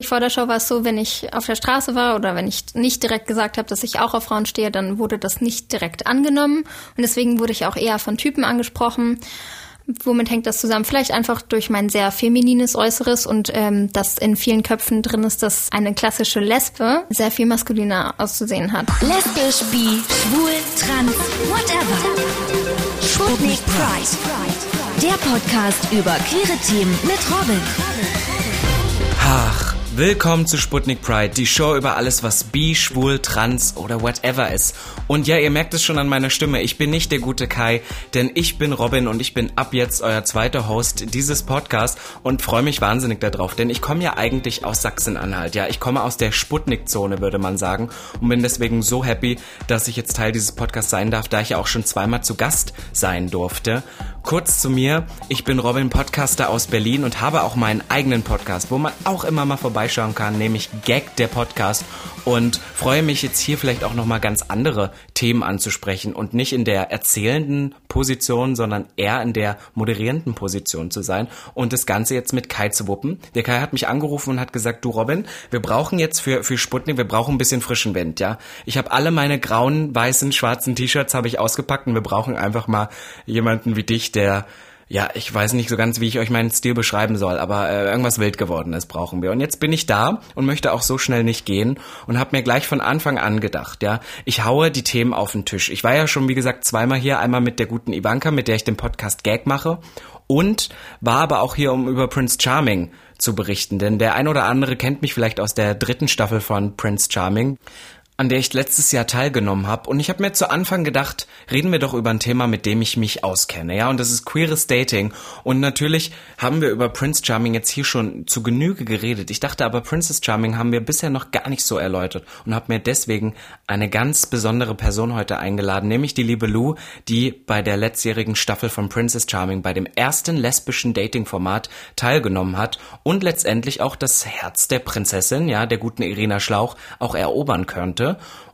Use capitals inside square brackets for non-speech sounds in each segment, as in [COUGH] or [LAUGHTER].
Vor der Show war es so, wenn ich auf der Straße war oder wenn ich nicht direkt gesagt habe, dass ich auch auf Frauen stehe, dann wurde das nicht direkt angenommen. Und deswegen wurde ich auch eher von Typen angesprochen. Womit hängt das zusammen? Vielleicht einfach durch mein sehr feminines Äußeres und ähm, dass in vielen Köpfen drin ist, dass eine klassische Lesbe sehr viel maskuliner auszusehen hat. Lesbisch, bi, schwul, trans, whatever. Sputnik Pride. Der Podcast über queere Themen mit Robin. Ach. Willkommen zu Sputnik Pride, die Show über alles, was bi, schwul, trans oder whatever ist. Und ja, ihr merkt es schon an meiner Stimme, ich bin nicht der gute Kai, denn ich bin Robin und ich bin ab jetzt euer zweiter Host dieses Podcasts und freue mich wahnsinnig darauf, denn ich komme ja eigentlich aus Sachsen-Anhalt. Ja, ich komme aus der Sputnik-Zone, würde man sagen, und bin deswegen so happy, dass ich jetzt Teil dieses Podcasts sein darf, da ich ja auch schon zweimal zu Gast sein durfte. Kurz zu mir, ich bin Robin Podcaster aus Berlin und habe auch meinen eigenen Podcast, wo man auch immer mal vorbeischauen kann, nämlich Gag der Podcast und freue mich jetzt hier vielleicht auch nochmal ganz andere Themen anzusprechen und nicht in der erzählenden Position, sondern eher in der moderierenden Position zu sein und das Ganze jetzt mit Kai zu wuppen. Der Kai hat mich angerufen und hat gesagt, du Robin, wir brauchen jetzt für, für Sputnik, wir brauchen ein bisschen frischen Wind, ja. Ich habe alle meine grauen, weißen, schwarzen T-Shirts habe ich ausgepackt und wir brauchen einfach mal jemanden wie dich, der ja, ich weiß nicht so ganz, wie ich euch meinen Stil beschreiben soll, aber äh, irgendwas wild gewordenes brauchen wir. Und jetzt bin ich da und möchte auch so schnell nicht gehen und habe mir gleich von Anfang an gedacht, ja, ich haue die Themen auf den Tisch. Ich war ja schon, wie gesagt, zweimal hier, einmal mit der guten Ivanka, mit der ich den Podcast Gag mache. Und war aber auch hier, um über Prince Charming zu berichten, denn der ein oder andere kennt mich vielleicht aus der dritten Staffel von Prince Charming an der ich letztes Jahr teilgenommen habe. Und ich habe mir zu Anfang gedacht, reden wir doch über ein Thema, mit dem ich mich auskenne. Ja, und das ist queeres Dating. Und natürlich haben wir über Prince Charming jetzt hier schon zu Genüge geredet. Ich dachte aber, Princess Charming haben wir bisher noch gar nicht so erläutert und habe mir deswegen eine ganz besondere Person heute eingeladen, nämlich die liebe Lou, die bei der letztjährigen Staffel von Princess Charming bei dem ersten lesbischen Dating-Format teilgenommen hat und letztendlich auch das Herz der Prinzessin, ja, der guten Irina Schlauch, auch erobern könnte.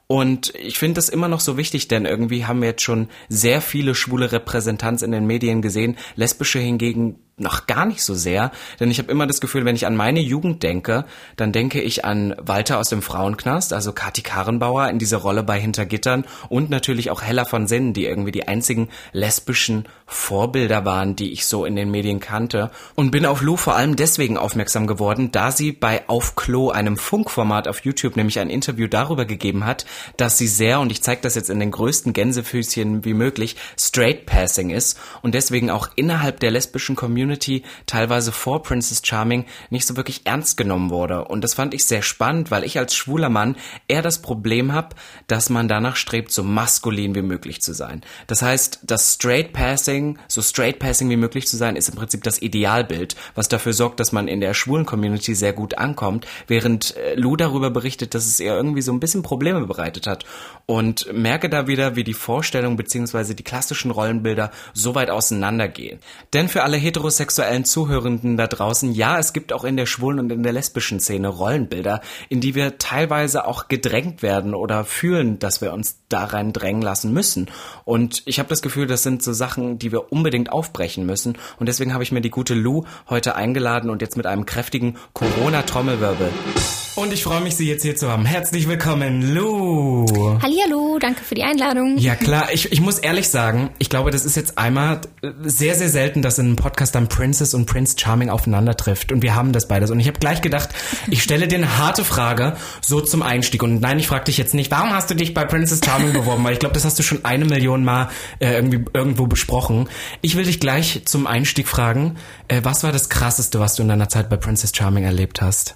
Und ich finde das immer noch so wichtig, denn irgendwie haben wir jetzt schon sehr viele schwule Repräsentanz in den Medien gesehen. Lesbische hingegen noch gar nicht so sehr, denn ich habe immer das Gefühl, wenn ich an meine Jugend denke, dann denke ich an Walter aus dem Frauenknast, also Kati Karrenbauer in dieser Rolle bei Hintergittern und natürlich auch Hella von Sinnen, die irgendwie die einzigen lesbischen Vorbilder waren, die ich so in den Medien kannte und bin auf Lou vor allem deswegen aufmerksam geworden, da sie bei Auf Klo, einem Funkformat auf YouTube, nämlich ein Interview darüber gegeben hat, dass sie sehr, und ich zeige das jetzt in den größten Gänsefüßchen wie möglich, straight passing ist und deswegen auch innerhalb der lesbischen Community Community teilweise vor Princess Charming nicht so wirklich ernst genommen wurde. Und das fand ich sehr spannend, weil ich als schwuler Mann eher das Problem habe, dass man danach strebt, so maskulin wie möglich zu sein. Das heißt, das Straight Passing, so Straight Passing wie möglich zu sein, ist im Prinzip das Idealbild, was dafür sorgt, dass man in der schwulen Community sehr gut ankommt, während äh, Lou darüber berichtet, dass es ihr irgendwie so ein bisschen Probleme bereitet hat. Und merke da wieder, wie die Vorstellung bzw. die klassischen Rollenbilder so weit auseinandergehen. Denn für alle Heteros heterosexuellen Zuhörenden da draußen, ja, es gibt auch in der schwulen und in der lesbischen Szene Rollenbilder, in die wir teilweise auch gedrängt werden oder fühlen, dass wir uns da rein drängen lassen müssen. Und ich habe das Gefühl, das sind so Sachen, die wir unbedingt aufbrechen müssen. Und deswegen habe ich mir die gute Lou heute eingeladen und jetzt mit einem kräftigen Corona-Trommelwirbel. Und ich freue mich, Sie jetzt hier zu haben. Herzlich willkommen, Lou. Hallihallo, danke für die Einladung. Ja klar, ich, ich muss ehrlich sagen, ich glaube, das ist jetzt einmal sehr, sehr selten, dass in einem Podcast dann Princess und Prince Charming aufeinander trifft. Und wir haben das beides. Und ich habe gleich gedacht, ich stelle dir eine harte Frage so zum Einstieg. Und nein, ich frage dich jetzt nicht, warum hast du dich bei Princess Charming beworben? Weil ich glaube, das hast du schon eine Million Mal äh, irgendwie irgendwo besprochen. Ich will dich gleich zum Einstieg fragen, äh, was war das Krasseste, was du in deiner Zeit bei Princess Charming erlebt hast?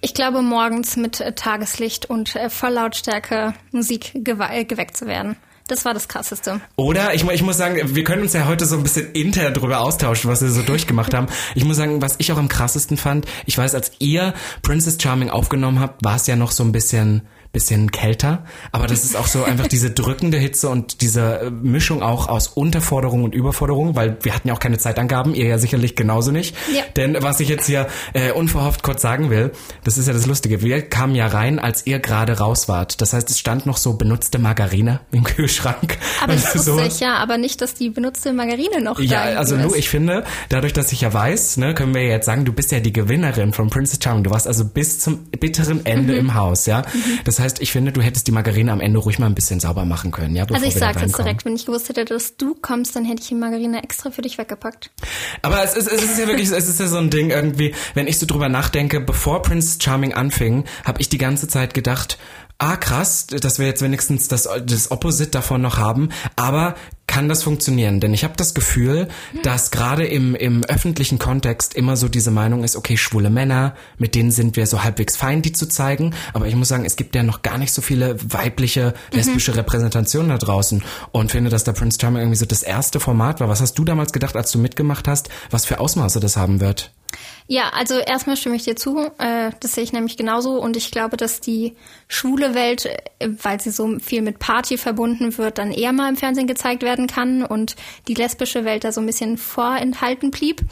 Ich glaube, morgens mit äh, Tageslicht und äh, Volllautstärke Musik äh, geweckt zu werden. Das war das Krasseste. Oder ich, ich muss sagen, wir können uns ja heute so ein bisschen intern darüber austauschen, was wir so durchgemacht haben. Ich muss sagen, was ich auch am krassesten fand, ich weiß, als ihr Princess Charming aufgenommen habt, war es ja noch so ein bisschen bisschen kälter, aber das ist auch so einfach diese drückende Hitze und diese äh, Mischung auch aus Unterforderung und Überforderung, weil wir hatten ja auch keine Zeitangaben, ihr ja sicherlich genauso nicht. Ja. Denn was ich jetzt hier äh, unverhofft kurz sagen will, das ist ja das Lustige, wir kamen ja rein, als ihr gerade raus wart. Das heißt, es stand noch so benutzte Margarine im Kühlschrank. Aber das wusste so. ich ja, aber nicht, dass die benutzte Margarine noch Ja, da also ist. Lu, ich finde, dadurch, dass ich ja weiß, ne, können wir ja jetzt sagen, du bist ja die Gewinnerin von Princess Charming. Du warst also bis zum bitteren Ende Mhm. im Haus, ja. Das heißt, ich finde, du hättest die Margarine am Ende ruhig mal ein bisschen sauber machen können, ja. Also ich sag's jetzt direkt, wenn ich gewusst hätte, dass du kommst, dann hätte ich die Margarine extra für dich weggepackt. Aber es ist, es ist ja wirklich, es ist ja so ein Ding irgendwie, wenn ich so drüber nachdenke, bevor Prince Charming anfing, habe ich die ganze Zeit gedacht, ah krass, dass wir jetzt wenigstens das, das Opposite davon noch haben, aber kann das funktionieren? Denn ich habe das Gefühl, dass gerade im, im öffentlichen Kontext immer so diese Meinung ist, okay, schwule Männer, mit denen sind wir so halbwegs fein, die zu zeigen. Aber ich muss sagen, es gibt ja noch gar nicht so viele weibliche, lesbische Repräsentationen da draußen. Und finde, dass der Prince Charming irgendwie so das erste Format war. Was hast du damals gedacht, als du mitgemacht hast, was für Ausmaße das haben wird? Ja, also erstmal stimme ich dir zu. Äh, das sehe ich nämlich genauso. Und ich glaube, dass die schwule Welt, äh, weil sie so viel mit Party verbunden wird, dann eher mal im Fernsehen gezeigt werden kann und die lesbische Welt da so ein bisschen vorenthalten blieb.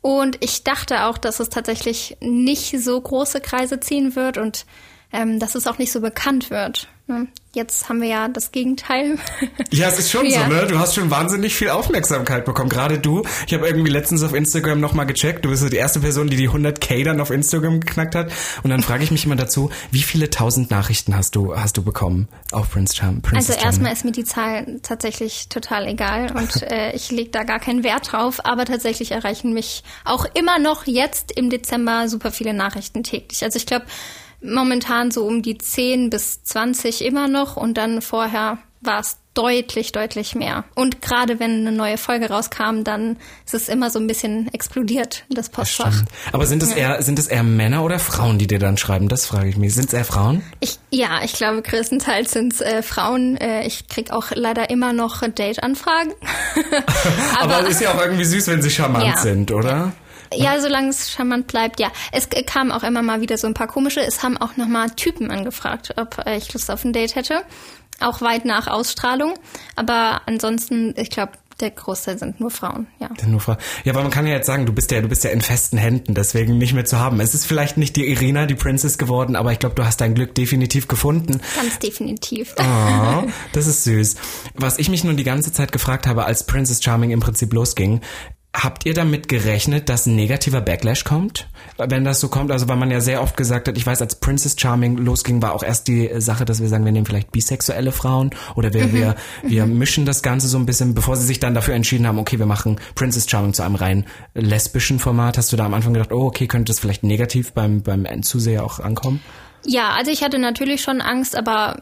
Und ich dachte auch, dass es tatsächlich nicht so große Kreise ziehen wird und ähm, dass es auch nicht so bekannt wird. Ne? Jetzt haben wir ja das Gegenteil. [LAUGHS] Ja, es ist schon Ja. so, ne? Du hast schon wahnsinnig viel Aufmerksamkeit bekommen. Gerade du. Ich habe irgendwie letztens auf Instagram nochmal gecheckt. Du bist so die erste Person, die die 100k dann auf Instagram geknackt hat. Und dann frage ich mich immer dazu, wie viele tausend Nachrichten hast du hast du bekommen auf Prince Charm? Princess Also erstmal ist mir die Zahl tatsächlich total egal und [LAUGHS] äh, ich lege da gar keinen Wert drauf, aber tatsächlich erreichen mich auch immer noch jetzt im Dezember super viele Nachrichten täglich. Also ich glaube momentan so um die 10 bis 20 immer noch und dann vorher war es deutlich, deutlich mehr. Und gerade wenn eine neue Folge rauskam, dann ist es immer so ein bisschen explodiert, das Postfach. Stimmt. Aber sind es eher sind es eher Männer oder Frauen, die dir dann schreiben? Das frage ich mich. Sind es eher Frauen? Ich, ja, ich glaube, größtenteils sind es äh, Frauen. Äh, ich krieg auch leider immer noch Date-Anfragen. [LAUGHS] [LAUGHS] Aber, es ist ja auch irgendwie süß, wenn sie charmant Ja. sind, oder? Ja, solange es charmant bleibt, ja. Es kam auch immer mal wieder so ein paar komische. Es haben auch nochmal Typen angefragt, ob äh, ich Lust auf ein Date hätte. Auch weit nach Ausstrahlung. Aber ansonsten, ich glaube, der Großteil sind nur Frauen, ja. Nur Frau. Ja, aber man kann ja jetzt sagen, du bist ja, du bist ja in festen Händen, deswegen nicht mehr zu haben. Es ist vielleicht nicht die Irina, die Princess geworden, aber ich glaube, du hast dein Glück definitiv gefunden. Ganz definitiv. Oh, [LAUGHS] das ist süß. Was ich mich nun die ganze Zeit gefragt habe, als Princess Charming im Prinzip losging, habt ihr damit gerechnet, dass ein negativer Backlash kommt? Wenn das so kommt, also weil man ja sehr oft gesagt hat, ich weiß, als Princess Charming losging, war auch erst die Sache, dass wir sagen, wir nehmen vielleicht bisexuelle Frauen oder wir, wir, wir mischen das Ganze so ein bisschen, bevor sie sich dann dafür entschieden haben, okay, wir machen Princess Charming zu einem rein lesbischen Format. Hast du da am Anfang gedacht, oh, okay, könnte das vielleicht negativ beim, beim Endzuseher auch ankommen? Ja, also ich hatte natürlich schon Angst, aber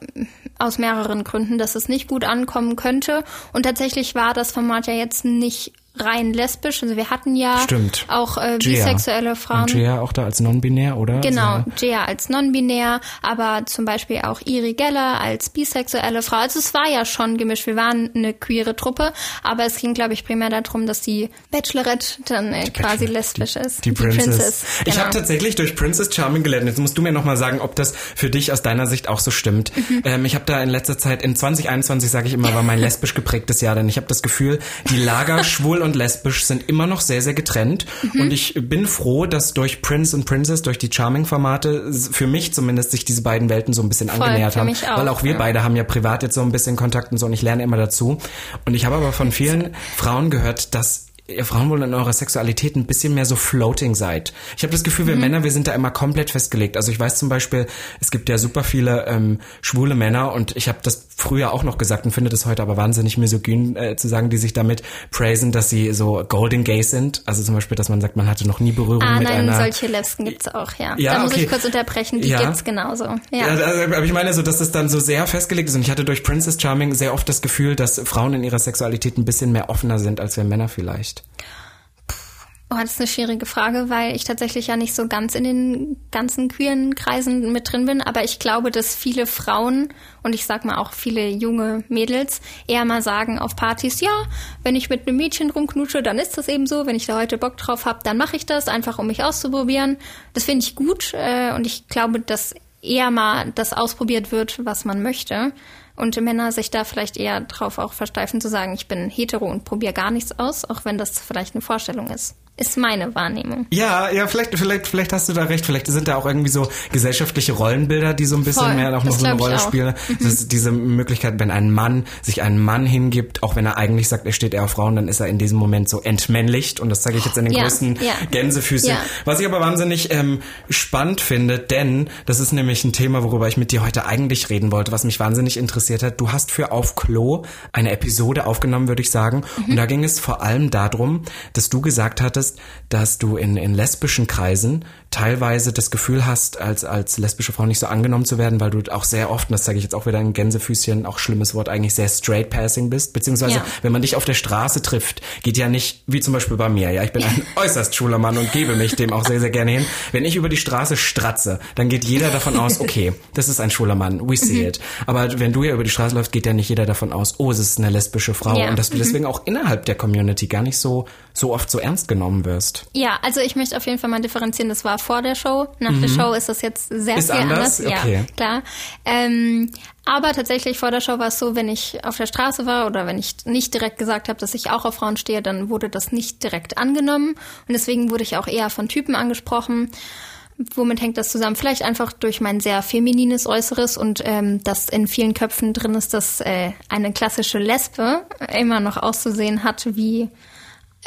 aus mehreren Gründen, dass es nicht gut ankommen könnte. Und tatsächlich war das Format ja jetzt nicht rein lesbisch. Also wir hatten ja Stimmt. auch äh, bisexuelle Frauen. Und Gia auch da als non-binär, oder? Genau, Also, Gia als non-binär, aber zum Beispiel auch Iri Geller als bisexuelle Frau. Also es war ja schon gemischt. Wir waren eine queere Truppe, aber es ging, glaube ich, primär darum, dass die Bachelorette dann äh, quasi lesbisch ist. Die Princess. Ich genau. habe tatsächlich durch Princess Charming gelernt. Jetzt musst du mir nochmal sagen, ob das für dich aus deiner Sicht auch so stimmt. Mhm. Ähm, ich habe da in letzter Zeit, in 2021 sage ich immer, war mein [LAUGHS] lesbisch geprägtes Jahr, denn ich habe das Gefühl, die Lager [LAUGHS] schwul und lesbisch sind immer noch sehr, sehr getrennt. Mhm. Und ich bin froh, dass durch Prince und Princess, durch die Charming-Formate, für mich zumindest sich diese beiden Welten so ein bisschen Voll, angenähert haben. auch, weil auch wir ja. beide haben ja privat jetzt so ein bisschen Kontakt und so und ich lerne immer dazu. Und ich habe aber von vielen Frauen gehört, dass ihr Frauen wohl in eurer Sexualität ein bisschen mehr so floating seid. Ich habe das Gefühl, wir Männer, wir sind da immer komplett festgelegt. Also ich weiß zum Beispiel, es gibt ja super viele ähm, schwule Männer und ich habe das früher auch noch gesagt und finde das heute aber wahnsinnig misogyn äh, zu sagen, die sich damit praisen, dass sie so golden gay sind. Also zum Beispiel, dass man sagt, man hatte noch nie Berührung Ah, mit nein, einer... solche Lesben gibt's auch, ja. Ja, da muss okay. ich kurz unterbrechen, die Ja. gibt's genauso. Ja. Ja, also, aber ich meine so, dass es dann so sehr festgelegt ist und ich hatte durch Princess Charming sehr oft das Gefühl, dass Frauen in ihrer Sexualität ein bisschen mehr offener sind als wir Männer vielleicht. Oh, das ist eine schwierige Frage, weil ich tatsächlich ja nicht so ganz in den ganzen queeren Kreisen mit drin bin. Aber ich glaube, dass viele Frauen und ich sag mal auch viele junge Mädels eher mal sagen auf Partys, ja, wenn ich mit einem Mädchen rumknutsche, dann ist das eben so. Wenn ich da heute Bock drauf habe, dann mache ich das, einfach um mich auszuprobieren. Das finde ich gut äh, und ich glaube, dass eher mal das ausprobiert wird, was man möchte. Und Männer sich da vielleicht eher drauf auch versteifen zu sagen, ich bin hetero und probiere gar nichts aus, auch wenn das vielleicht eine Vorstellung ist ist meine Wahrnehmung. Ja, ja, vielleicht, vielleicht, vielleicht hast du da recht. Vielleicht sind da auch irgendwie so gesellschaftliche Rollenbilder, die so ein bisschen Voll, mehr auch noch so eine Rolle spielen. Mhm. Diese Möglichkeit, wenn ein Mann sich einen Mann hingibt, auch wenn er eigentlich sagt, er steht eher auf Frauen, dann ist er in diesem Moment so entmännlicht. Und das zeige ich jetzt in den ja, größten ja. Gänsefüßchen. Ja. Was ich aber wahnsinnig ähm, spannend finde, denn das ist nämlich ein Thema, worüber ich mit dir heute eigentlich reden wollte, was mich wahnsinnig interessiert hat. Du hast für Auf Klo eine Episode aufgenommen, würde ich sagen. Mhm. Und da ging es vor allem darum, dass du gesagt hattest, dass du in, in lesbischen Kreisen teilweise das Gefühl hast, als, als lesbische Frau nicht so angenommen zu werden, weil du auch sehr oft, und das sage ich jetzt auch wieder in Gänsefüßchen, auch schlimmes Wort, eigentlich sehr straight passing bist, beziehungsweise ja. wenn man dich auf der Straße trifft, geht ja nicht, wie zum Beispiel bei mir, ja, ich bin ein [LAUGHS] äußerst schwuler Mann und gebe mich dem auch sehr, sehr gerne hin. Wenn ich über die Straße stratze, dann geht jeder davon aus, [LAUGHS] okay, das ist ein schwuler Mann, we see mhm. it. Aber wenn du ja über die Straße läufst, geht ja nicht jeder davon aus, oh, es ist eine lesbische Frau ja. und dass du mhm. deswegen auch innerhalb der Community gar nicht so, so oft so ernst genommen wirst. Ja, also ich möchte auf jeden Fall mal differenzieren, das war vor der Show. Nach mhm. der Show ist das jetzt sehr ist viel anders. anders. Okay. Ja, klar. Ähm, aber tatsächlich vor der Show war es so, wenn ich auf der Straße war oder wenn ich nicht direkt gesagt habe, dass ich auch auf Frauen stehe, dann wurde das nicht direkt angenommen. Und deswegen wurde ich auch eher von Typen angesprochen. Womit hängt das zusammen? Vielleicht einfach durch mein sehr feminines Äußeres und ähm, das in vielen Köpfen drin ist, dass äh, eine klassische Lesbe immer noch auszusehen hat wie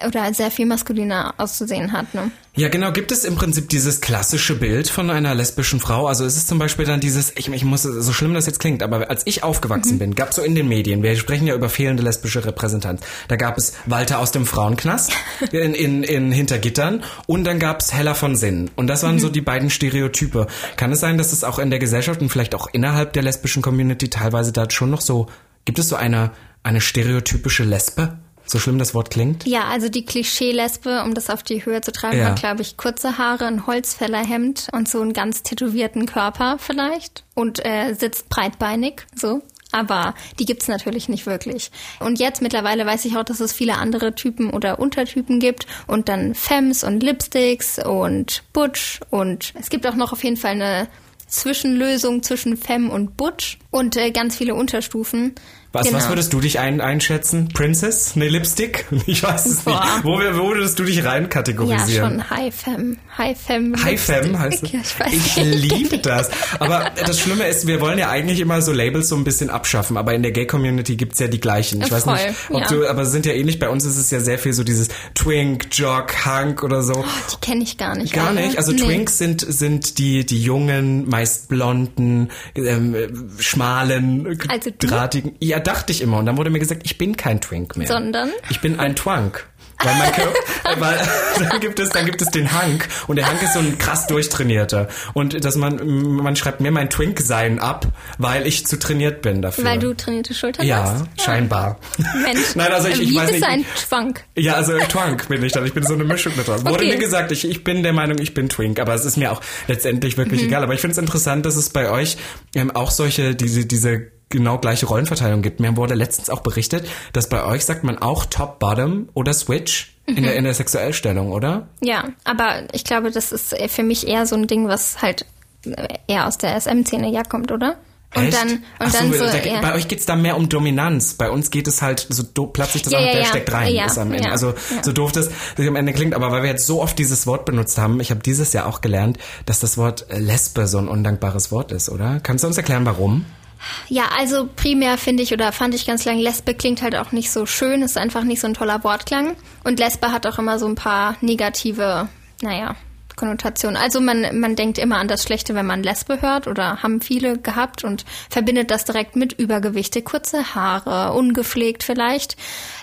oder sehr viel maskuliner auszusehen hat. Ne? Ja, genau. Gibt es im Prinzip dieses klassische Bild von einer lesbischen Frau? Also ist es zum Beispiel dann dieses, ich, ich muss, so schlimm das jetzt klingt, aber als ich aufgewachsen mhm. bin, gab es so in den Medien, wir sprechen ja über fehlende lesbische Repräsentanz, da gab es Walter aus dem Frauenknast [LAUGHS] in, in, in Hintergittern und dann gab es Hella von Sinn. Und das waren mhm. so die beiden Stereotype. Kann es sein, dass es auch in der Gesellschaft und vielleicht auch innerhalb der lesbischen Community teilweise da schon noch so, gibt es so eine, eine stereotypische Lesbe? So schlimm das Wort klingt? Ja, also die Klischee-Lesbe, um das auf die Höhe zu treiben, ja. hat, glaube ich, kurze Haare, ein Holzfällerhemd und so einen ganz tätowierten Körper vielleicht und äh, sitzt breitbeinig, so. Aber die gibt's natürlich nicht wirklich. Und jetzt mittlerweile weiß ich auch, dass es viele andere Typen oder Untertypen gibt und dann Femmes und Lipsticks und Butch und es gibt auch noch auf jeden Fall eine Zwischenlösung zwischen Femme und Butch und äh, ganz viele Unterstufen. Was, genau. was würdest du dich ein, einschätzen? Princess? Ne, Lipstick? [LAUGHS] Ich weiß es Boah. nicht. Wo, wo würdest du dich rein kategorisieren? Ja, schon High Femme. High Femme. High Femme heißt es? [LAUGHS] Ja, ich weiß ich liebe das. Aber das Schlimme ist, wir wollen ja eigentlich immer so Labels so ein bisschen abschaffen, aber in der Gay-Community gibt's ja die gleichen. Ich weiß Voll, nicht, ob ja. du, aber sind ja ähnlich. Bei uns ist es ja sehr viel so dieses Twink, Jock, Hunk oder so. Oh, die kenne ich gar nicht. Gar nicht? Also nee. Twinks sind, sind die, die jungen, meist blonden, ähm, schmalen, also drahtigen. Ja, dachte ich immer. Und dann wurde mir gesagt, ich bin kein Twink mehr. Sondern? Ich bin ein Twunk. Weil, man, [LAUGHS] weil dann gibt es dann gibt es den Hank und der Hank ist so ein krass durchtrainierter und dass man man schreibt mir mein Twink sein ab, weil ich zu trainiert bin dafür. Weil du trainierte Schultern ja, hast. Ja, scheinbar. Mensch. [LAUGHS] Nein, also ich, ich Wie weiß bist nicht. ein Twunk? Ja, also Twunk bin ich dann. Ich bin so eine Mischung da draus. Okay. Wurde mir gesagt, ich, ich bin der Meinung, ich bin Twink, aber es ist mir auch letztendlich wirklich mhm. egal. Aber ich finde es interessant, dass es bei euch ähm, auch solche diese diese genau gleiche Rollenverteilung gibt. Mir wurde letztens auch berichtet, dass bei euch sagt man auch Top, Bottom oder Switch in, der, in der Sexuellstellung, oder? Ja, aber ich glaube, das ist für mich eher so ein Ding, was halt eher aus der SM-Szene herkommt, oder? Und Echt? dann, und Ach dann so, so ja. bei euch geht's da mehr um Dominanz. Bei uns geht es halt so do, plötzlich das ja, ja, der steckt rein ja, ist am Ende. Also so doof das, das am Ende klingt, aber weil wir jetzt so oft dieses Wort benutzt haben, ich habe dieses Jahr auch gelernt, dass das Wort Lesbe so ein undankbares Wort ist, oder? Kannst du uns erklären, warum? Ja, also primär finde ich oder fand ich ganz lang, Lesbe klingt halt auch nicht so schön, ist einfach nicht so ein toller Wortklang. Und Lesbe hat auch immer so ein paar negative, naja, Konnotationen. Also man, man denkt immer an das Schlechte, wenn man Lesbe hört oder haben viele gehabt und verbindet das direkt mit Übergewichte, kurze Haare, ungepflegt vielleicht,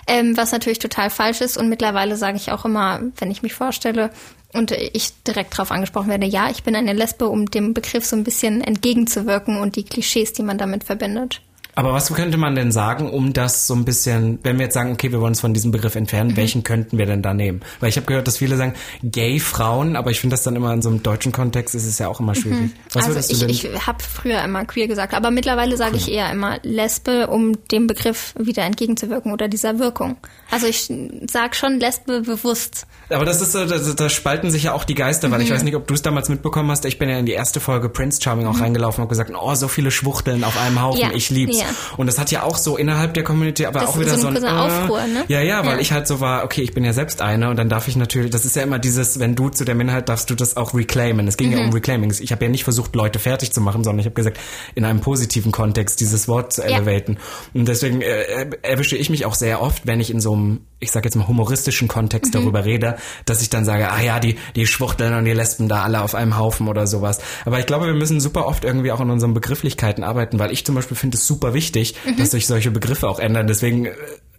ähm, was natürlich total falsch ist. Und mittlerweile sage ich auch immer, wenn ich mich vorstelle, und ich direkt darauf angesprochen werde, ja, ich bin eine Lesbe, um dem Begriff so ein bisschen entgegenzuwirken und die Klischees, die man damit verbindet. Aber was könnte man denn sagen, um das so ein bisschen, wenn wir jetzt sagen, okay, wir wollen uns von diesem Begriff entfernen, mhm. welchen könnten wir denn da nehmen? Weil ich habe gehört, dass viele sagen, gay Frauen, aber ich finde das dann immer in so einem deutschen Kontext ist es ja auch immer schwierig. Mhm. Was also ich, ich habe früher immer queer gesagt, aber mittlerweile sage cool. ich eher immer Lesbe, um dem Begriff wieder entgegenzuwirken oder dieser Wirkung. Also ich sag schon Lesbe bewusst. Aber das ist so, da, da spalten sich ja auch die Geister, weil mhm. ich weiß nicht, ob du es damals mitbekommen hast. Ich bin ja in die erste Folge Prince Charming auch mhm. reingelaufen und gesagt, oh, so viele Schwuchteln auf einem Haufen, ja. ich lieb's. Ja. Und das hat ja auch so innerhalb der Community, aber das auch wieder so ein, so ein äh, Aufruhr, ne? Ja, ja, weil ja. ich halt so war, okay, ich bin ja selbst eine und dann darf ich natürlich, das ist ja immer dieses, wenn du zu der Minderheit darfst du das auch reclaimen. Es ging mhm. ja um Reclaiming. Ich habe ja nicht versucht, Leute fertig zu machen, sondern ich habe gesagt, in einem positiven Kontext dieses Wort zu elevaten. Und deswegen äh, erwische ich mich auch sehr oft, wenn ich in so einem, ich sag jetzt mal humoristischen Kontext mhm. darüber rede, dass ich dann sage, ah ja, die die Schwuchteln und die Lesben da alle auf einem Haufen oder sowas. Aber ich glaube, wir müssen super oft irgendwie auch an unseren Begrifflichkeiten arbeiten, weil ich zum Beispiel finde es super wichtig, mhm. dass sich solche Begriffe auch ändern. Deswegen äh,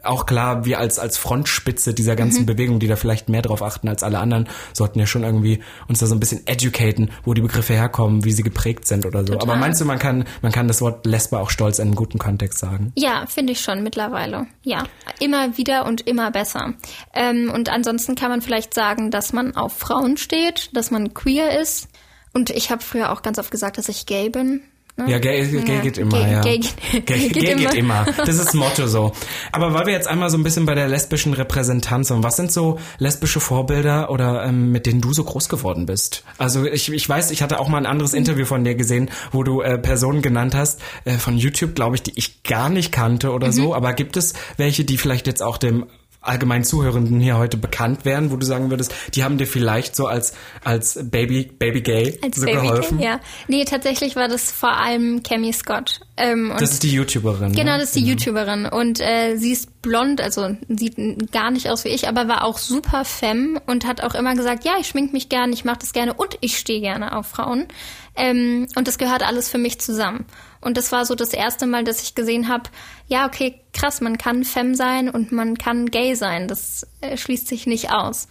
auch klar, wir als, als Frontspitze dieser ganzen mhm. Bewegung, die da vielleicht mehr drauf achten als alle anderen, sollten ja schon irgendwie uns da so ein bisschen educaten, wo die Begriffe herkommen, wie sie geprägt sind oder so. Total. Aber meinst du, man kann, man kann das Wort Lesbe auch stolz in einem guten Kontext sagen? Ja, finde ich schon mittlerweile. Ja, immer wieder und immer besser. Ähm, und ansonsten kann man vielleicht sagen, dass man auf Frauen steht, dass man queer ist. Und ich habe früher auch ganz oft gesagt, dass ich gay bin. Ne? Ja, gay, gay ja. geht immer, gay, ja. Gay, gay, gay, gay geht, immer. Das ist das [LAUGHS] Motto so. Aber weil wir jetzt einmal so ein bisschen bei der lesbischen Repräsentanz sind, was sind so lesbische Vorbilder oder ähm, mit denen du so groß geworden bist? Also ich, ich weiß, ich hatte auch mal ein anderes mhm. Interview von dir gesehen, wo du äh, Personen genannt hast, äh, von YouTube, glaube ich, die ich gar nicht kannte oder mhm. so. Aber gibt es welche, die vielleicht jetzt auch dem allgemein Zuhörenden hier heute bekannt wären, wo du sagen würdest, die haben dir vielleicht so als als Baby Baby Gay als so Baby geholfen? Gay, ja, nee, tatsächlich war das vor allem Cammy Scott. Ähm, das ist die YouTuberin. Genau, ne? das ist die mhm. YouTuberin und äh, sie ist blond, also sieht gar nicht aus wie ich, aber war auch super femme und hat auch immer gesagt, ja, ich schmink mich gerne, ich mache das gerne und ich stehe gerne auf Frauen. Ähm, und das gehört alles für mich zusammen. Und das war so das erste Mal, dass ich gesehen habe, ja, okay, krass, man kann femme sein und man kann gay sein. Das äh, schließt sich nicht aus.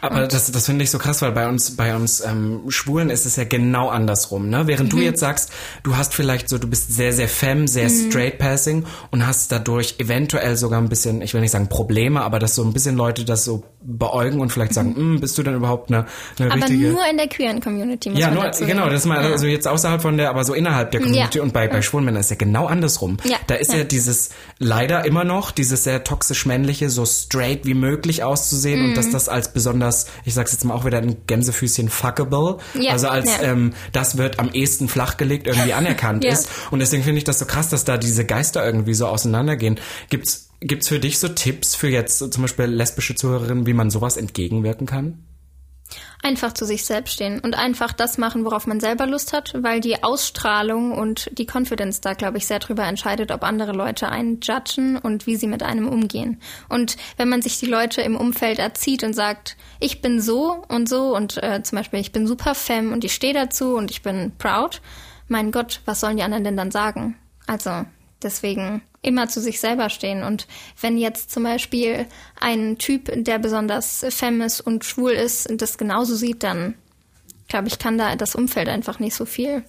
Aber und das, das finde ich so krass, weil bei uns, bei uns ähm, Schwulen ist es ja genau andersrum. Ne? Während mhm. du jetzt sagst, du hast vielleicht so, du bist sehr, sehr femme, sehr mhm. straight passing und hast dadurch eventuell sogar ein bisschen, ich will nicht sagen Probleme, aber dass so ein bisschen Leute das so beäugen und vielleicht sagen, mhm. bist du denn überhaupt eine, eine aber richtige... Aber nur in der queeren Community, muss Ja, nur, genau, das ist mal, ja. also jetzt außerhalb von der, aber so innerhalb der Community ja. und bei, bei schwulen Männern ist ja genau andersrum. Ja. Da ist ja, ja dieses, leider immer noch, dieses sehr toxisch männliche, so straight wie möglich auszusehen und dass mhm. das als besonders, ich sag's jetzt mal auch wieder ein Gänsefüßchen fuckable, also als ähm, das wird am ehesten flachgelegt irgendwie anerkannt [LAUGHS] ist. Und deswegen finde ich das so krass, dass da diese Geister irgendwie so auseinandergehen. Gibt's Gibt's für dich so Tipps für jetzt zum Beispiel lesbische Zuhörerinnen, wie man sowas entgegenwirken kann? Einfach zu sich selbst stehen und einfach das machen, worauf man selber Lust hat, weil die Ausstrahlung und die Confidence da, glaube ich, sehr drüber entscheidet, ob andere Leute einen judgen und wie sie mit einem umgehen. Und wenn man sich die Leute im Umfeld erzieht und sagt, ich bin so und so und äh, zum Beispiel ich bin super femme und ich stehe dazu und ich bin proud, mein Gott, was sollen die anderen denn dann sagen? Also Deswegen immer zu sich selber stehen. Und wenn jetzt zum Beispiel ein Typ, der besonders femme ist und schwul ist, das genauso sieht, dann glaube ich, kann da das Umfeld einfach nicht so viel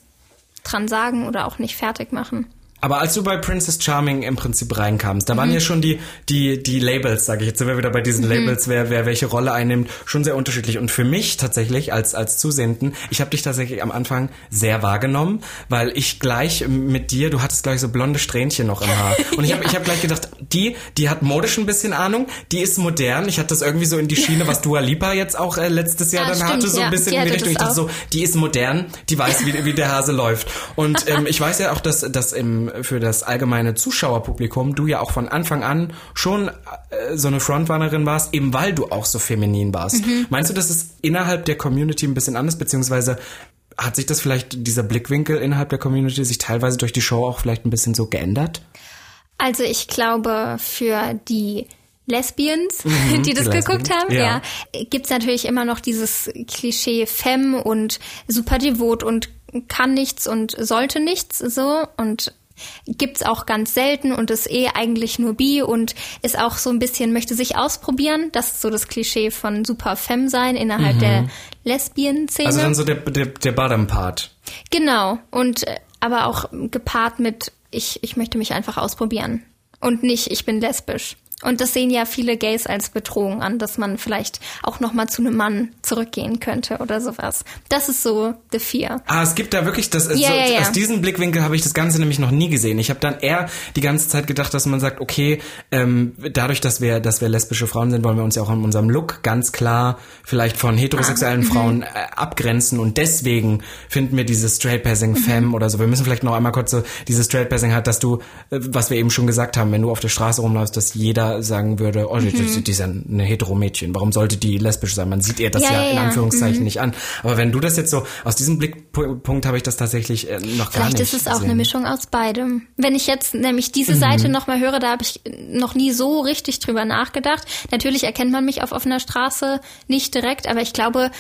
dran sagen oder auch nicht fertig machen. Aber als du bei Princess Charming im Prinzip reinkamst, da mhm. waren ja schon die, die, die Labels, sage ich jetzt, sind wir wieder bei diesen mhm. Labels, wer, wer welche Rolle einnimmt, schon sehr unterschiedlich. Und für mich tatsächlich als, als Zusehenden, ich habe dich tatsächlich am Anfang sehr wahrgenommen, weil ich gleich mit dir, du hattest gleich so blonde Strähnchen noch im Haar. [LAUGHS] Und ich habe ich hab gleich gedacht, die, die hat modisch ein bisschen Ahnung, die ist modern. Ich hatte das irgendwie so in die Schiene, was Dua Lipa jetzt auch äh, letztes Jahr ja, dann stimmt, hatte, so ein ja, bisschen in die Richtung. Ich dachte so, die ist modern, die weiß, wie, wie der Hase läuft. Und ähm, [LAUGHS] ich weiß ja auch, dass, dass im für das allgemeine Zuschauerpublikum du ja auch von Anfang an schon äh, so eine Frontrunnerin warst, eben weil du auch so feminin warst. Mhm. Meinst du, das ist innerhalb der Community ein bisschen anders, beziehungsweise hat sich das vielleicht, dieser Blickwinkel innerhalb der Community sich teilweise durch die Show auch vielleicht ein bisschen so geändert? Also ich glaube, für die Lesbians, mhm, [LAUGHS] die das die geguckt haben, ja, ja gibt es natürlich immer noch dieses Klischee Femme und super devot und kann nichts und sollte nichts so und gibt's auch ganz selten und ist eh eigentlich nur bi und ist auch so ein bisschen, möchte sich ausprobieren. Das ist so das Klischee von super Femme sein innerhalb mhm. der Lesbien-Szene. Also dann so der, der, der Bottom-Part. Genau. Und äh, aber auch gepaart mit ich, ich möchte mich einfach ausprobieren. Und nicht, ich bin lesbisch. Und das sehen ja viele Gays als Bedrohung an, dass man vielleicht auch noch mal zu einem Mann zurückgehen könnte oder sowas. Das ist so the fear. Ah, es gibt da wirklich das. Ja, so, ja, ja. Aus diesem Blickwinkel habe ich das Ganze nämlich noch nie gesehen. Ich habe dann eher die ganze Zeit gedacht, dass man sagt, okay, ähm, dadurch, dass wir, dass wir lesbische Frauen sind, wollen wir uns ja auch in unserem Look ganz klar vielleicht von heterosexuellen Frauen äh, abgrenzen und deswegen finden wir dieses Straight Passing Femme oder so. Wir müssen vielleicht noch einmal kurz so dieses Straight Passing hat, dass du, äh, was wir eben schon gesagt haben, wenn du auf der Straße rumläufst, dass jeder sagen würde, oh, die, die, die ist ja eine Hetero-Mädchen. Warum sollte die lesbisch sein? Man sieht ihr das Ja, ja, ja, in. Anführungszeichen nicht an. Aber wenn du das jetzt so aus diesem Blickpunkt habe ich das tatsächlich äh, noch gar Vielleicht nicht ist es auch gesehen. eine Mischung aus beidem. Wenn ich jetzt nämlich diese Seite noch mal höre, da habe ich noch nie so richtig drüber nachgedacht. Natürlich erkennt man mich auf offener Straße nicht direkt, aber ich glaube,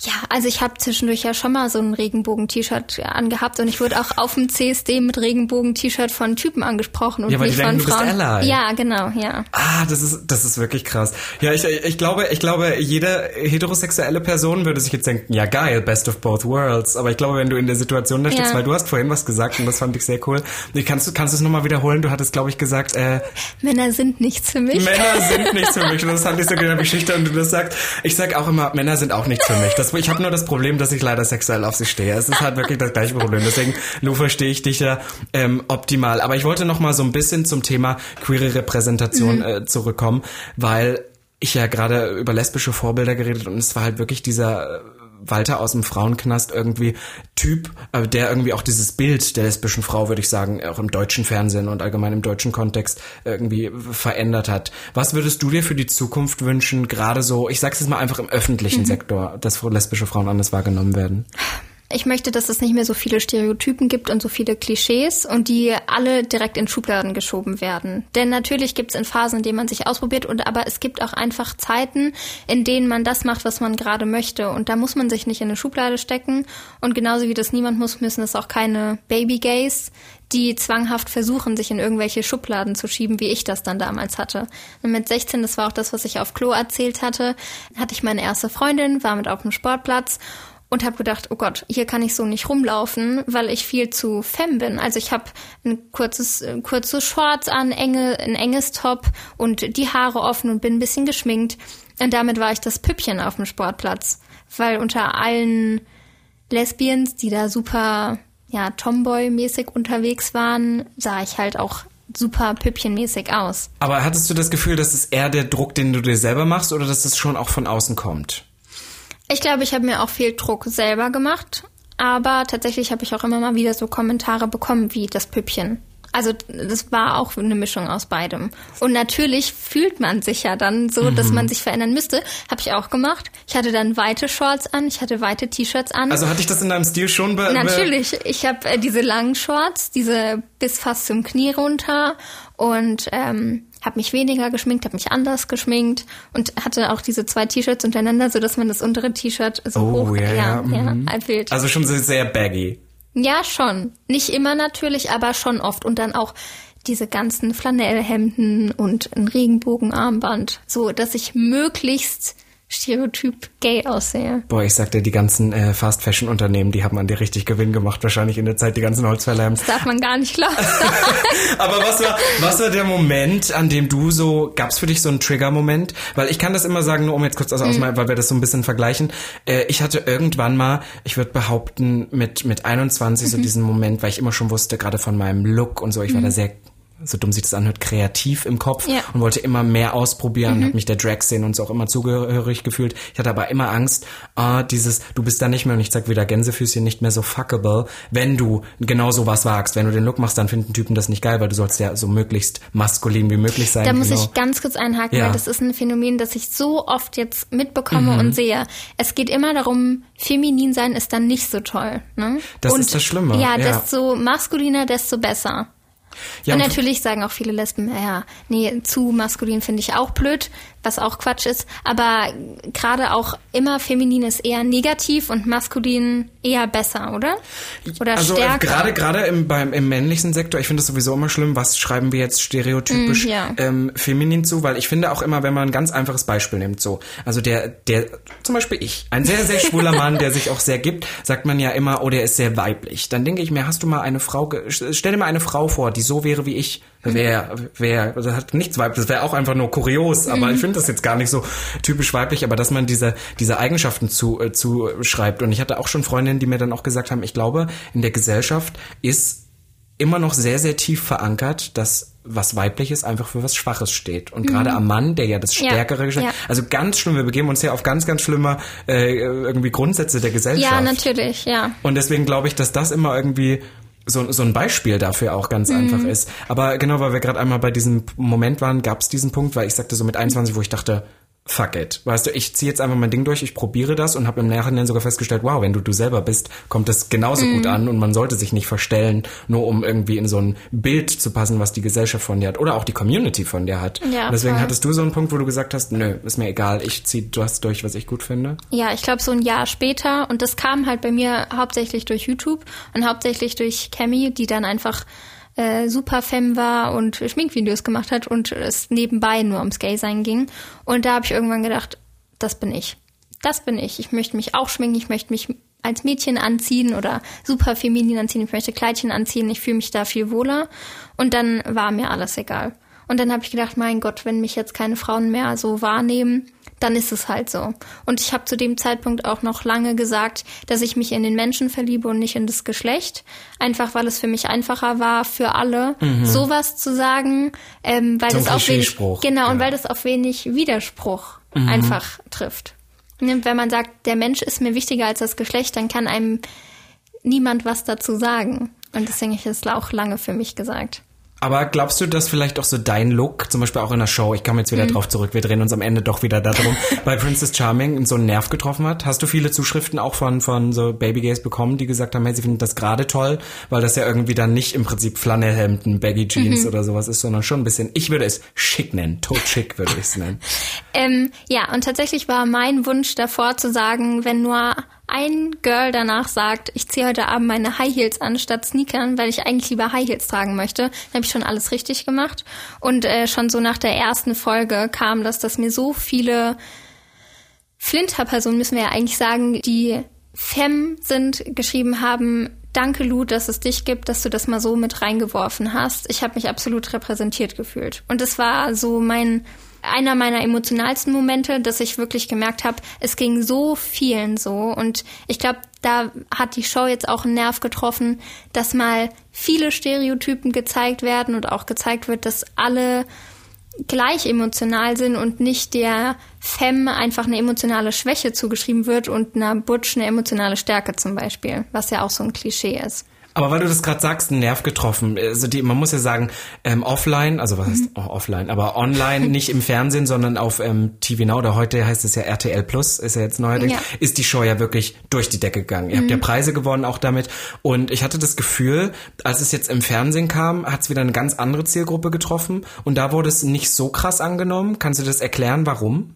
ja, also ich habe zwischendurch ja schon mal so ein Regenbogen-T-Shirt angehabt und ich wurde auch auf dem CSD mit Regenbogen-T-Shirt von Typen angesprochen und Ja, weil nicht die von denken, du bist Frauen. Ally. Ja, genau, ja. Ah, das ist, das ist wirklich krass. Ja, ich, ich glaube, ich glaube, jede heterosexuelle Person würde sich jetzt denken, ja geil, best of both worlds. Aber ich glaube, wenn du in der Situation da stehst, Ja. weil du hast vorhin was gesagt und das fand ich sehr cool. Kannst du, kannst du es nochmal wiederholen? Du hattest, glaube ich, gesagt, äh, Männer sind nichts für mich. Männer sind nichts für mich. Und das fand ich so genau, wie schüchtern du das sagst. Ich sag auch immer, Männer sind auch nichts für mich. Das, [LAUGHS] ich habe nur das Problem, dass ich leider sexuell auf sie stehe. Es ist halt wirklich das gleiche Problem. Deswegen, Lu, verstehe ich dich ja ähm, optimal. Aber ich wollte noch mal so ein bisschen zum Thema queere Repräsentation äh, zurückkommen, weil ich ja gerade über lesbische Vorbilder geredet und es war halt wirklich dieser äh, Walter aus dem Frauenknast irgendwie Typ, äh, der irgendwie auch dieses Bild der lesbischen Frau, würde ich sagen, auch im deutschen Fernsehen und allgemein im deutschen Kontext irgendwie verändert hat. Was würdest du dir für die Zukunft wünschen, gerade so, ich sag's jetzt mal einfach im öffentlichen Sektor, dass lesbische Frauen anders wahrgenommen werden? Ich möchte, dass es nicht mehr so viele Stereotypen gibt und so viele Klischees und die alle direkt in Schubladen geschoben werden. Denn natürlich gibt es in Phasen, in denen man sich ausprobiert und aber es gibt auch einfach Zeiten, in denen man das macht, was man gerade möchte und da muss man sich nicht in eine Schublade stecken und genauso wie das niemand muss, müssen es auch keine Baby Gays, die zwanghaft versuchen, sich in irgendwelche Schubladen zu schieben, wie ich das dann damals hatte. Und mit 16, das war auch das, was ich auf Klo erzählt hatte, hatte ich meine erste Freundin, war mit auf dem Sportplatz und habe gedacht, oh Gott, hier kann ich so nicht rumlaufen, weil ich viel zu femme bin. Also ich habe ein kurzes, äh, kurze Shorts an, enge, ein enges Top und die Haare offen und bin ein bisschen geschminkt. Und damit war ich das Püppchen auf dem Sportplatz, weil unter allen Lesbians, die da super, ja, Tomboy-mäßig unterwegs waren, sah ich halt auch super Püppchenmäßig aus. Aber hattest du das Gefühl, dass es eher der Druck, den du dir selber machst, oder dass es schon auch von außen kommt? Ich glaube, ich habe mir auch viel Druck selber gemacht, aber tatsächlich habe ich auch immer mal wieder so Kommentare bekommen wie das Püppchen. Also das war auch eine Mischung aus beidem. Und natürlich fühlt man sich ja dann so, dass Mhm. man sich verändern müsste. Habe ich auch gemacht. Ich hatte dann weite Shorts an, ich hatte weite T-Shirts an. Also hatte ich das in deinem Stil schon be be- Natürlich. Ich habe äh, diese langen Shorts, diese bis fast zum Knie runter und ähm, habe mich weniger geschminkt, habe mich anders geschminkt und hatte auch diese zwei T-Shirts untereinander, so dass man das untere T-Shirt so Oh, hoch, ja, ja, ja, mhm. ein Bild. Also schon sehr- sehr baggy. ja, schon. Nicht immer natürlich, aber schon oft und dann auch diese ganzen Flanellhemden und ein Regenbogenarmband, so dass ich möglichst stereotyp gay aussehe. Boah, ich sagte, die ganzen äh, Fast-Fashion-Unternehmen, die haben an dir richtig Gewinn gemacht, wahrscheinlich in der Zeit, die ganzen Holzverleims. Das darf man gar nicht glauben. [LAUGHS] Aber was war, was war der Moment, an dem du so, gab's für dich so einen Trigger-Moment? Weil ich kann das immer sagen, nur um jetzt kurz aus, aus weil wir das so ein bisschen vergleichen. Äh, ich hatte irgendwann mal, ich würde behaupten, mit, mit 21 so diesen Moment, weil ich immer schon wusste, gerade von meinem Look und so, ich war da sehr so dumm sich das anhört, kreativ im Kopf Ja. und wollte immer mehr ausprobieren, mhm. habe mich der Drag-Szene und so auch immer zugehörig gefühlt. Ich hatte aber immer Angst, ah, dieses, du bist da nicht mehr, und ich sag wieder Gänsefüßchen, nicht mehr so fuckable, wenn du genau sowas wagst. Wenn du den Look machst, dann finden Typen das nicht geil, weil du sollst ja so möglichst maskulin wie möglich sein. Da muss genau. ich ganz kurz einhaken, Ja. weil das ist ein Phänomen, das ich so oft jetzt mitbekomme und sehe. Es geht immer darum, feminin sein ist dann nicht so toll. Ne? Das und, ist das Schlimme, Ja, ja. desto maskuliner, desto besser. Ja, und und- natürlich sagen auch viele Lesben, ja, nee, zu maskulin finde ich auch blöd. Was auch Quatsch ist. Aber gerade auch immer feminin ist eher negativ und maskulin eher besser, oder? Oder also stärker. gerade gerade im, beim, im männlichen Sektor, ich finde es sowieso immer schlimm, was schreiben wir jetzt stereotypisch Mm, ja. ähm, feminin zu, weil ich finde auch immer, wenn man ein ganz einfaches Beispiel nimmt, so, also der, der, zum Beispiel ich, ein sehr, sehr schwuler Mann, der sich auch sehr gibt, sagt man ja immer, oh, der ist sehr weiblich. Dann denke ich mir, hast du mal eine Frau, stell dir mal eine Frau vor, die so wäre wie ich. Wäre, wäre, das hat nichts weibliches, das wäre auch einfach nur kurios, aber ich finde das jetzt gar nicht so typisch weiblich, aber dass man diese, diese Eigenschaften zu, äh, zuschreibt. Und ich hatte auch schon Freundinnen, die mir dann auch gesagt haben, ich glaube, in der Gesellschaft ist immer noch sehr, sehr tief verankert, dass was weibliches einfach für was Schwaches steht. Und gerade am Mann, der ja das Ja, stärkere Geschlecht, ja. also ganz schlimm, wir begeben uns hier auf ganz, ganz schlimme äh, irgendwie Grundsätze der Gesellschaft. ja, natürlich, ja. Und deswegen glaube ich, dass das immer irgendwie so, so ein Beispiel dafür auch ganz einfach ist. Aber genau, weil wir gerade einmal bei diesem Moment waren, gab es diesen Punkt, weil ich sagte so mit 21, wo ich dachte, fuck it. Weißt du, ich ziehe jetzt einfach mein Ding durch, ich probiere das und habe im Nachhinein sogar festgestellt, wow, wenn du du selber bist, kommt das genauso gut an und man sollte sich nicht verstellen, nur um irgendwie in so ein Bild zu passen, was die Gesellschaft von dir hat oder auch die Community von dir hat. Ja, und deswegen voll. hattest du so einen Punkt, wo du gesagt hast, nö, ist mir egal, ich zieh das durch, was ich gut finde. Ja, ich glaube so ein Jahr später und das kam halt bei mir hauptsächlich durch YouTube und hauptsächlich durch Cammy, die dann einfach äh, super Femme war und Schminkvideos gemacht hat und es nebenbei nur ums Gay-Sein ging. Und da habe ich irgendwann gedacht, das bin ich. Das bin ich. Ich möchte mich auch schminken, ich möchte mich als Mädchen anziehen oder super feminin anziehen, ich möchte Kleidchen anziehen, ich fühle mich da viel wohler. Und dann war mir alles egal. Und dann habe ich gedacht, mein Gott, wenn mich jetzt keine Frauen mehr so wahrnehmen, dann ist es halt so. Und ich habe zu dem Zeitpunkt auch noch lange gesagt, dass ich mich in den Menschen verliebe und nicht in das Geschlecht. Einfach weil es für mich einfacher war, für alle sowas zu sagen, ähm, weil ein das auf wenig, genau, und ja. weil das auf wenig Widerspruch einfach trifft. Ne, Wenn man sagt, der Mensch ist mir wichtiger als das Geschlecht, dann kann einem niemand was dazu sagen. Und deswegen habe ich es auch lange für mich gesagt. Aber glaubst du, dass vielleicht auch so dein Look, zum Beispiel auch in der Show, ich komme jetzt Mhm. wieder drauf zurück, wir drehen uns am Ende doch wieder darum, [LAUGHS] bei Princess Charming so einen Nerv getroffen hat? Hast du viele Zuschriften auch von, von so Babygays bekommen, die gesagt haben, hey, sie finden das gerade toll, weil das ja irgendwie dann nicht im Prinzip Flanellhemden, Baggy Jeans Mhm. oder sowas ist, sondern schon ein bisschen, ich würde es schick nennen, tot schick würde ich es nennen. [LAUGHS] Ähm, ja, und tatsächlich war mein Wunsch davor zu sagen, wenn nur ein Girl danach sagt, ich ziehe heute Abend meine High Heels an statt Sneakern, weil ich eigentlich lieber High Heels tragen möchte, dann habe ich schon alles richtig gemacht. Und äh, schon so nach der ersten Folge kam das, dass mir so viele Flinter-Personen, müssen wir ja eigentlich sagen, die Femme sind, geschrieben haben, danke Lu, dass es dich gibt, dass du das mal so mit reingeworfen hast. Ich habe mich absolut repräsentiert gefühlt. Und es war so mein einer meiner emotionalsten Momente, dass ich wirklich gemerkt habe, es ging so vielen so. Und ich glaube, da hat die Show jetzt auch einen Nerv getroffen, dass mal viele Stereotypen gezeigt werden und auch gezeigt wird, dass alle gleich emotional sind und nicht der Femme einfach eine emotionale Schwäche zugeschrieben wird und einer Butch eine emotionale Stärke zum Beispiel, was ja auch so ein Klischee ist. Aber weil du das gerade sagst, einen Nerv getroffen. Also die, man muss ja sagen, ähm, offline, also was heißt oh, offline, aber online, nicht im Fernsehen, sondern auf ähm, TV Now, oder heute heißt es ja RTL Plus, ist ja jetzt neuerdings, Ja. ist die Show ja wirklich durch die Decke gegangen. Ihr habt ja Preise gewonnen auch damit. Und ich hatte das Gefühl, als es jetzt im Fernsehen kam, hat es wieder eine ganz andere Zielgruppe getroffen. Und da wurde es nicht so krass angenommen. Kannst du das erklären, warum?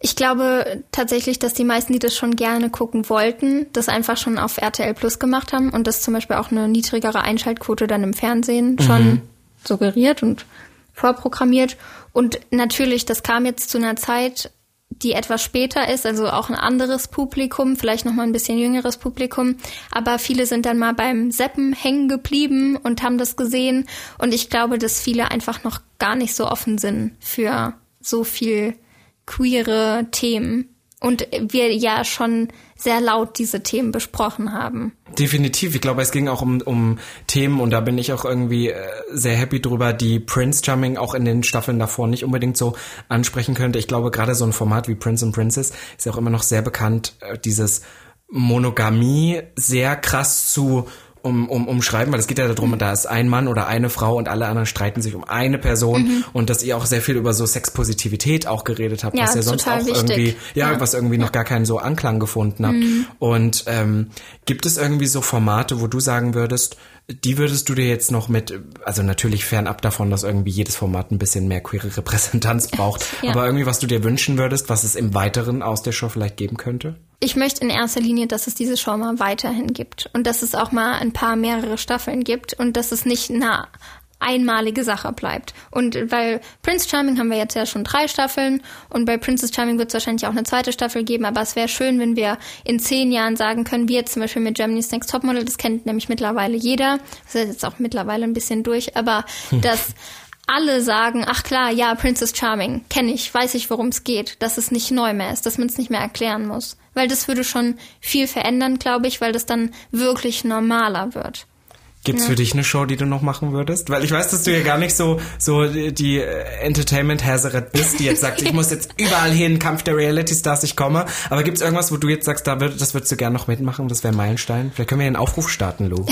Ich glaube tatsächlich, dass die meisten, die das schon gerne gucken wollten, das einfach schon auf RTL Plus gemacht haben und das zum Beispiel auch eine niedrigere Einschaltquote dann im Fernsehen schon suggeriert und vorprogrammiert. Und natürlich, das kam jetzt zu einer Zeit, die etwas später ist, also auch ein anderes Publikum, vielleicht noch mal ein bisschen jüngeres Publikum, aber viele sind dann mal beim Seppen hängen geblieben und haben das gesehen. Und ich glaube, dass viele einfach noch gar nicht so offen sind für so viel queere Themen und wir ja schon sehr laut diese Themen besprochen haben. Definitiv. Ich glaube, es ging auch um, um Themen und da bin ich auch irgendwie äh, sehr happy drüber, die Prince Charming auch in den Staffeln davor nicht unbedingt so ansprechen könnte. Ich glaube, gerade so ein Format wie Prince and Princess ist ja auch immer noch sehr bekannt, äh, dieses Monogamie sehr krass zu um, um, umschreiben, weil es geht ja darum, da ist ein Mann oder eine Frau und alle anderen streiten sich um eine Person und dass ihr auch sehr viel über so Sexpositivität auch geredet habt, Ja, was ja sonst auch wichtig. irgendwie, ja, Ja. was irgendwie noch gar keinen so Anklang gefunden hat. Und ähm, gibt es irgendwie so Formate, wo du sagen würdest, die würdest du dir jetzt noch mit, also natürlich fernab davon, dass irgendwie jedes Format ein bisschen mehr queere Repräsentanz braucht, [LAUGHS] aber irgendwie was du dir wünschen würdest, was es im Weiteren aus der Show vielleicht geben könnte? Ich möchte in erster Linie, dass es diese Show mal weiterhin gibt und dass es auch mal ein paar mehrere Staffeln gibt und dass es nicht nah einmalige Sache bleibt. Und weil Prince Charming haben wir jetzt ja schon drei Staffeln und bei Princess Charming wird es wahrscheinlich auch eine zweite Staffel geben, aber es wäre schön, wenn wir in zehn Jahren sagen können, wie jetzt zum Beispiel mit Germany's Next Topmodel, das kennt nämlich mittlerweile jeder, das ist jetzt auch mittlerweile ein bisschen durch, aber [LAUGHS] dass alle sagen, ach klar, ja, Princess Charming, kenne ich, weiß ich, worum es geht, dass es nicht neu mehr ist, dass man es nicht mehr erklären muss. Weil das würde schon viel verändern, glaube ich, weil das dann wirklich normaler wird. Gibt's ja. für dich eine Show, die du noch machen würdest? Weil ich weiß, dass du ja gar nicht so so die Entertainment Hazard bist, die jetzt sagt, ich muss jetzt überall hin, Kampf der Reality Stars, ich komme. Aber gibt's irgendwas, wo du jetzt sagst, da würd, das würdest du gerne noch mitmachen? Das wäre Meilenstein. Vielleicht können wir einen Aufruf starten, Lou.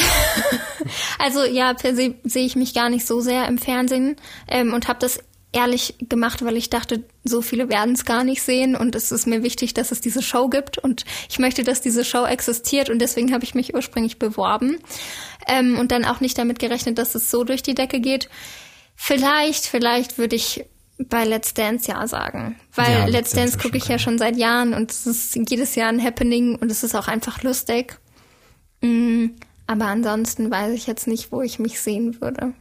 [LAUGHS] also ja, per se sehe ich mich gar nicht so sehr im Fernsehen ähm, und habe das ehrlich gemacht, weil ich dachte, so viele werden es gar nicht sehen und es ist mir wichtig, dass es diese Show gibt und ich möchte, dass diese Show existiert und deswegen habe ich mich ursprünglich beworben ähm, und dann auch nicht damit gerechnet, dass es so durch die Decke geht. Vielleicht, vielleicht würde ich bei Let's Dance ja sagen, weil ja, Let's Dance gucke ich ja schon seit Jahren und es ist jedes Jahr ein Happening und es ist auch einfach lustig. Mm, aber ansonsten weiß ich jetzt nicht, wo ich mich sehen würde.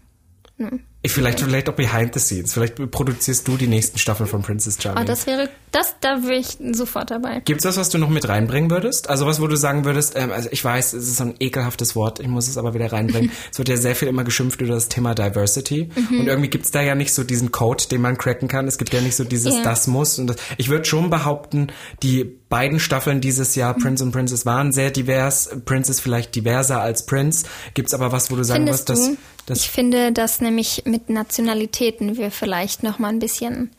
Hm. Vielleicht, vielleicht auch behind the scenes. Vielleicht produzierst du die nächsten Staffeln von Princess Charming. Oh, das wäre, das, da wäre ich sofort dabei. Gibt's was, was du noch mit reinbringen würdest? Also was, wo du sagen würdest, ähm, also ich weiß, es ist so ein ekelhaftes Wort, ich muss es aber wieder reinbringen. [LAUGHS] es wird ja sehr viel immer geschimpft über das Thema Diversity. Mhm. Und irgendwie gibt's da ja nicht so diesen Code, den man cracken kann. Es gibt ja nicht so dieses, yeah. das muss. Und das, ich würde schon behaupten, die beiden Staffeln dieses Jahr, mhm. Prince und Princess, waren sehr divers. Princess vielleicht diverser als Prince. Gibt's aber was, wo du sagen Findest wirst, dass, dass ich finde, dass nämlich mit Nationalitäten wir vielleicht noch mal ein bisschen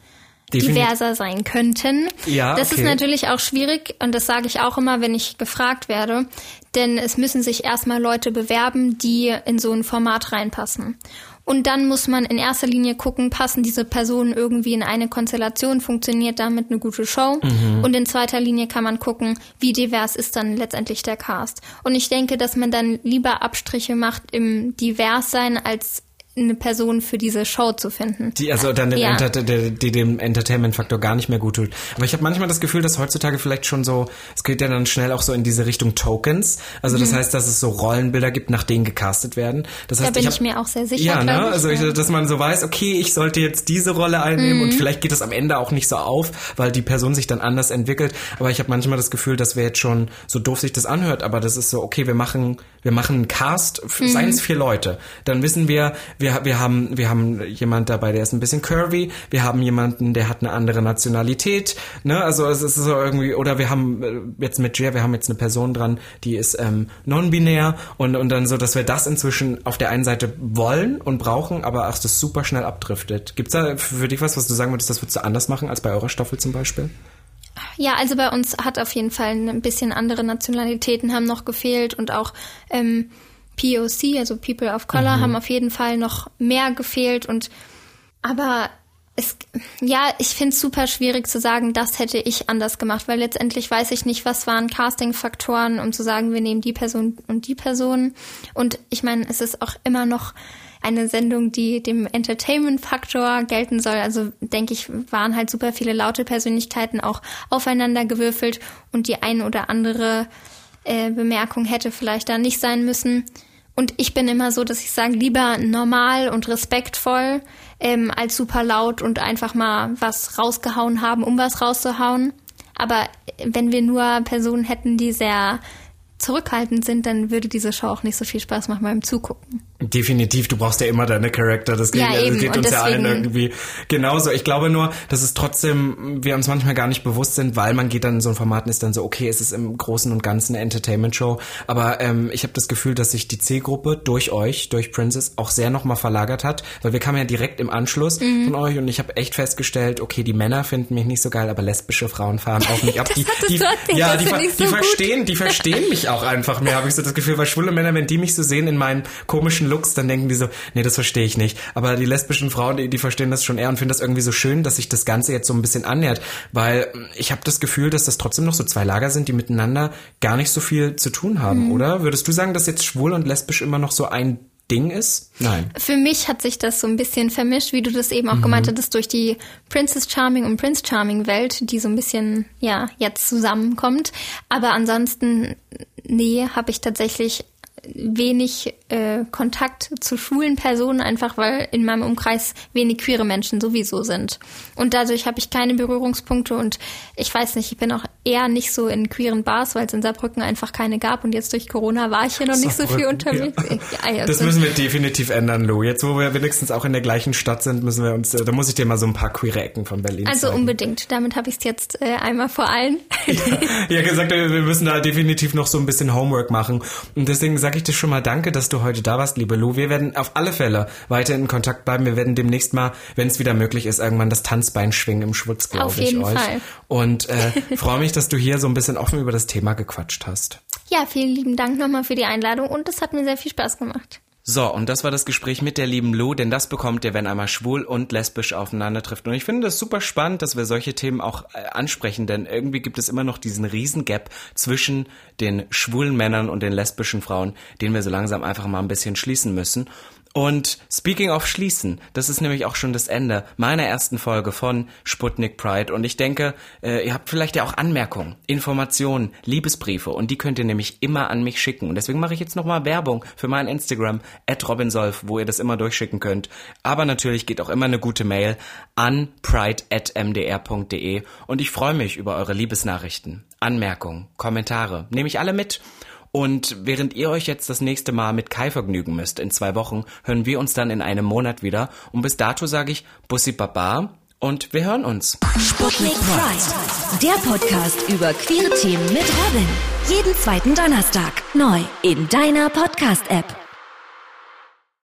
Definitiv. diverser sein könnten. Ja, das okay. ist natürlich auch schwierig und das sage ich auch immer, wenn ich gefragt werde, denn es müssen sich erstmal Leute bewerben, die in so ein Format reinpassen. Und dann muss man in erster Linie gucken, passen diese Personen irgendwie in eine Konstellation, funktioniert damit eine gute Show. Mhm. Und in zweiter Linie kann man gucken, wie divers ist dann letztendlich der Cast. Und ich denke, dass man dann lieber Abstriche macht im Diverssein als eine Person für diese Show zu finden. Die also dann den ja. Die dem Entertainment-Faktor gar nicht mehr gut tut. Aber ich habe manchmal das Gefühl, dass heutzutage vielleicht schon so, es geht ja dann schnell auch so in diese Richtung Tokens. Also das mhm. heißt, dass es so Rollenbilder gibt, nach denen gecastet werden. Das heißt, da bin ich, hab, ich mir auch sehr sicher. Ja, ne? Also ich, dass man so weiß, okay, ich sollte jetzt diese Rolle einnehmen mhm. und vielleicht geht das am Ende auch nicht so auf, weil die Person sich dann anders entwickelt. Aber ich habe manchmal das Gefühl, dass wir jetzt schon so doof sich das anhört, aber das ist so, okay, wir machen, wir machen einen Cast, mhm. seien es vier Leute. Dann wissen wir, wir, wir haben, wir wir haben jemand dabei, der ist ein bisschen curvy, wir haben jemanden, der hat eine andere Nationalität, ne? Also es ist so irgendwie, oder wir haben äh, jetzt mit Jer, wir haben jetzt eine Person dran, die ist ähm, non-binär und, und dann so, dass wir das inzwischen auf der einen Seite wollen und brauchen, aber auch das super schnell abdriftet. Gibt's da für dich was, was du sagen würdest, das würdest du anders machen als bei eurer Staffel zum Beispiel? Ja, also bei uns hat auf jeden Fall ein bisschen andere Nationalitäten haben noch gefehlt und auch ähm, POC, also People of Color, mhm. haben auf jeden Fall noch mehr gefehlt und aber es, ja, ich finde es super schwierig zu sagen, das hätte ich anders gemacht, weil letztendlich weiß ich nicht, was waren Casting-Faktoren, um zu sagen, wir nehmen die Person und die Person. Und ich meine, es ist auch immer noch eine Sendung, die dem Entertainment-Faktor gelten soll. Also denke ich, waren halt super viele laute Persönlichkeiten auch aufeinander gewürfelt und die ein oder andere äh, Bemerkung hätte vielleicht da nicht sein müssen. Und ich bin immer so, dass ich sage, lieber normal und respektvoll ähm, als super laut und einfach mal was rausgehauen haben, um was rauszuhauen. Aber wenn wir nur Personen hätten, die sehr zurückhaltend sind, dann würde diese Show auch nicht so viel Spaß machen beim Zugucken. Definitiv, du brauchst ja immer deine Charakter. Das geht, ja, das geht uns ja allen irgendwie genauso. Ich glaube nur, dass es trotzdem, wir uns manchmal gar nicht bewusst sind, weil man geht dann in so ein Format und ist dann so, okay, es ist im Großen und Ganzen eine Entertainment-Show. Aber ähm, ich habe das Gefühl, dass sich die Zielgruppe durch euch, durch Princess, auch sehr nochmal verlagert hat, weil wir kamen ja direkt im Anschluss mhm. von euch und ich habe echt festgestellt, okay, die Männer finden mich nicht so geil, aber lesbische Frauen fahren auch nicht ab. [LAUGHS] Die, die, ja, die, die, so die verstehen, die verstehen mich auch einfach mehr, habe ich so das Gefühl, weil schwule Männer, wenn die mich so sehen in meinen komischen lesbischen Looks, dann denken die so, nee, das verstehe ich nicht. Aber die lesbischen Frauen, die, die verstehen das schon eher und finden das irgendwie so schön, dass sich das Ganze jetzt so ein bisschen annähert. Weil ich habe das Gefühl, dass das trotzdem noch so zwei Lager sind, die miteinander gar nicht so viel zu tun haben, mhm. oder? Würdest du sagen, dass jetzt schwul und lesbisch immer noch so ein Ding ist? Nein. Für mich hat sich das so ein bisschen vermischt, wie du das eben auch mhm. gemeint hattest, durch die Princess Charming und Prince Charming Welt, die so ein bisschen, ja, jetzt zusammenkommt. Aber ansonsten, nee, habe ich tatsächlich wenig äh, Kontakt zu schwulen Personen, einfach weil in meinem Umkreis wenig queere Menschen sowieso sind. Und dadurch habe ich keine Berührungspunkte und ich weiß nicht, ich bin auch eher nicht so in queeren Bars, weil es in Saarbrücken einfach keine gab und jetzt durch Corona war ich hier noch nicht so viel unterwegs. Ja, ja, das müssen wir definitiv ändern, Lou. Jetzt, wo wir wenigstens auch in der gleichen Stadt sind, müssen wir uns, äh, da muss ich dir mal so ein paar queere Ecken von Berlin Also zeigen. unbedingt. Damit habe ich es jetzt äh, einmal vor allen. [LAUGHS] ja, ja, gesagt, wir müssen da definitiv noch so ein bisschen Homework machen. Und deswegen sage ich dir schon mal Danke, dass du heute da warst, liebe Lou. Wir werden auf alle Fälle weiter in Kontakt bleiben. Wir werden demnächst mal, wenn es wieder möglich ist, irgendwann das Tanzbein schwingen im Schwutz, glaube ich, euch. Fall. Und äh, [LAUGHS] freue mich, dass du hier so ein bisschen offen über das Thema gequatscht hast. Ja, vielen lieben Dank nochmal für die Einladung und es hat mir sehr viel Spaß gemacht. So, und das war das Gespräch mit der lieben Lou, denn das bekommt ihr, wenn einmal schwul und lesbisch aufeinander trifft. Und ich finde das super spannend, dass wir solche Themen auch äh, ansprechen, denn irgendwie gibt es immer noch diesen riesen Gap zwischen den schwulen Männern und den lesbischen Frauen, den wir so langsam einfach mal ein bisschen schließen müssen. Und speaking of schließen, das ist nämlich auch schon das Ende meiner ersten Folge von Sputnik Pride. Und ich denke, äh, ihr habt vielleicht ja auch Anmerkungen, Informationen, Liebesbriefe und die könnt ihr nämlich immer an mich schicken. Und deswegen mache ich jetzt nochmal Werbung für mein Instagram, at robinsolf, wo ihr das immer durchschicken könnt. Aber natürlich geht auch immer eine gute Mail an pride.mdr.de und ich freue mich über eure Liebesnachrichten, Anmerkungen, Kommentare. Nehme ich alle mit. Und während ihr euch jetzt das nächste Mal mit Kai vergnügen müsst, in zwei Wochen, hören wir uns dann in einem Monat wieder. Und bis dato sage ich Bussi Baba und wir hören uns. Sputnik Pride, der Podcast über queere Themen mit Robin. Jeden zweiten Donnerstag neu in deiner Podcast-App.